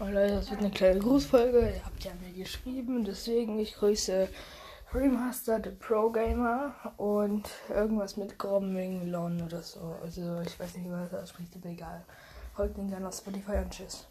Und Leute, das wird eine kleine Grußfolge. Ihr habt ja mir geschrieben, deswegen ich grüße Remaster, the Pro Gamer und irgendwas mit Gromming Lon oder so. Also ich weiß nicht, wie man das ausspricht, aber egal. Folgt den gerne auf Spotify und tschüss.